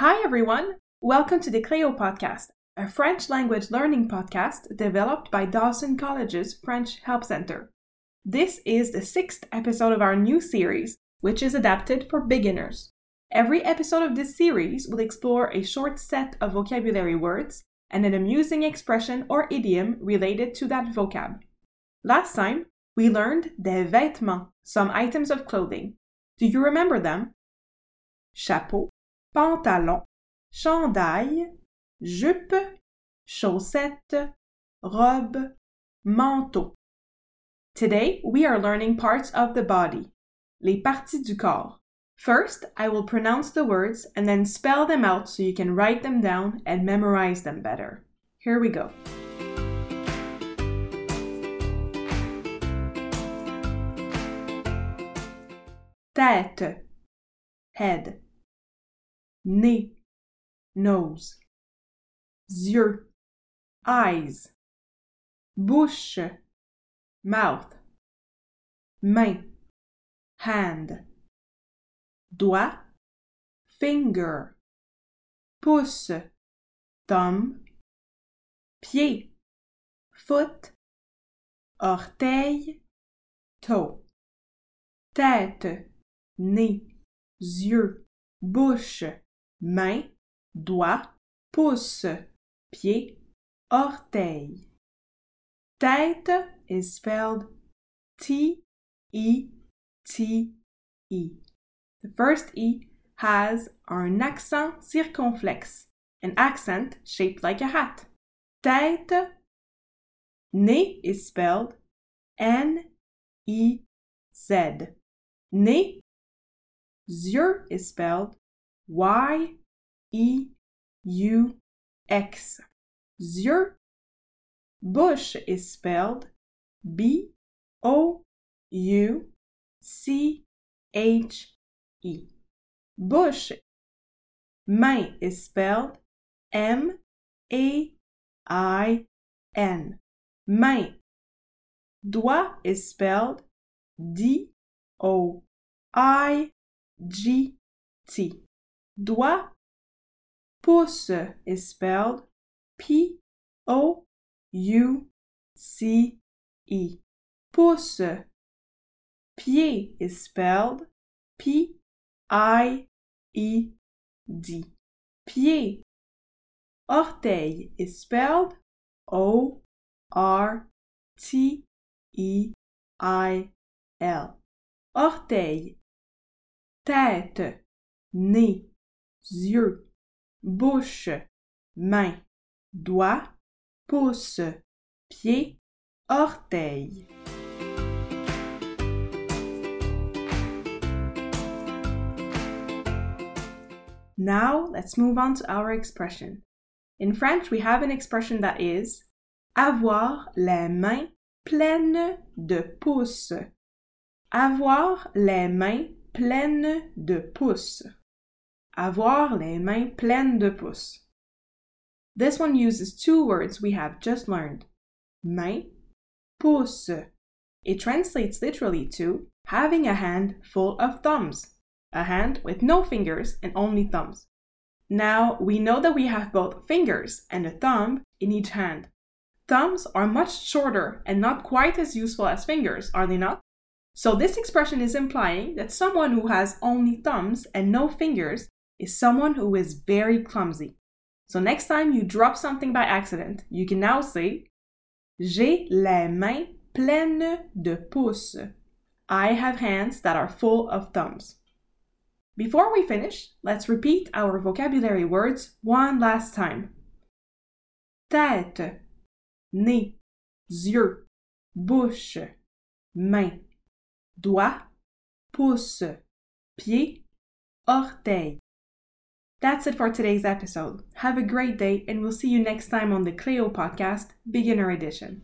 Hi, everyone. Welcome to the Cleo Podcast, a French language learning podcast developed by Dawson College's French Help Center. This is the sixth episode of our new series, which is adapted for beginners. Every episode of this series will explore a short set of vocabulary words and an amusing expression or idiom related to that vocab. Last time, we learned des vêtements, some items of clothing. Do you remember them? Chapeau, pantalon, chandail, jupe, chaussette, robe, manteau. Today, we are learning parts of the body, les parties du corps. First, I will pronounce the words and then spell them out so you can write them down and memorize them better. Here we go. Tête, head nez, nose, yeux, eyes, bouche, mouth, main, hand, doigt, finger, pouce, thumb, pied, foot, orteil, toe, tête, nez, yeux, bouche, main, doigt, pouce, pied, orteil. Tête is spelled T E T E. The first E has an accent circonflexe, an accent shaped like a hat. Tête. Nez is spelled N E Z. Nez. Yeux is spelled Y E U X. Yeux. Bouche is spelled B O U C H E. Bouche. Main is spelled M A I N. Main. Doigt is spelled D O I G T. Doigt. Pouce is spelled P O U C E. Pouce. Pied is spelled P I E D. Pied. Orteil is spelled O R T E I L. Orteil. Tête nez, yeux, bouche, main, doigt, pouce, pied, orteil. Now let's move on to our expression. In French, we have an expression that is avoir les mains pleines de pouces. Avoir les mains pleines de pouces. Avoir les mains pleines de pouces. This one uses two words we have just learned. Main, pouce. It translates literally to having a hand full of thumbs. A hand with no fingers and only thumbs. Now, we know that we have both fingers and a thumb in each hand. Thumbs are much shorter and not quite as useful as fingers, are they not? So, this expression is implying that someone who has only thumbs and no fingers is someone who is very clumsy. So next time you drop something by accident, you can now say J'ai les mains pleines de pouces. I have hands that are full of thumbs. Before we finish, let's repeat our vocabulary words one last time. Tête, nez, yeux, bouche, main, doigt, pouce, pied, orteil. That's it for today's episode. Have a great day, and we'll see you next time on the Cleo Podcast, Beginner Edition.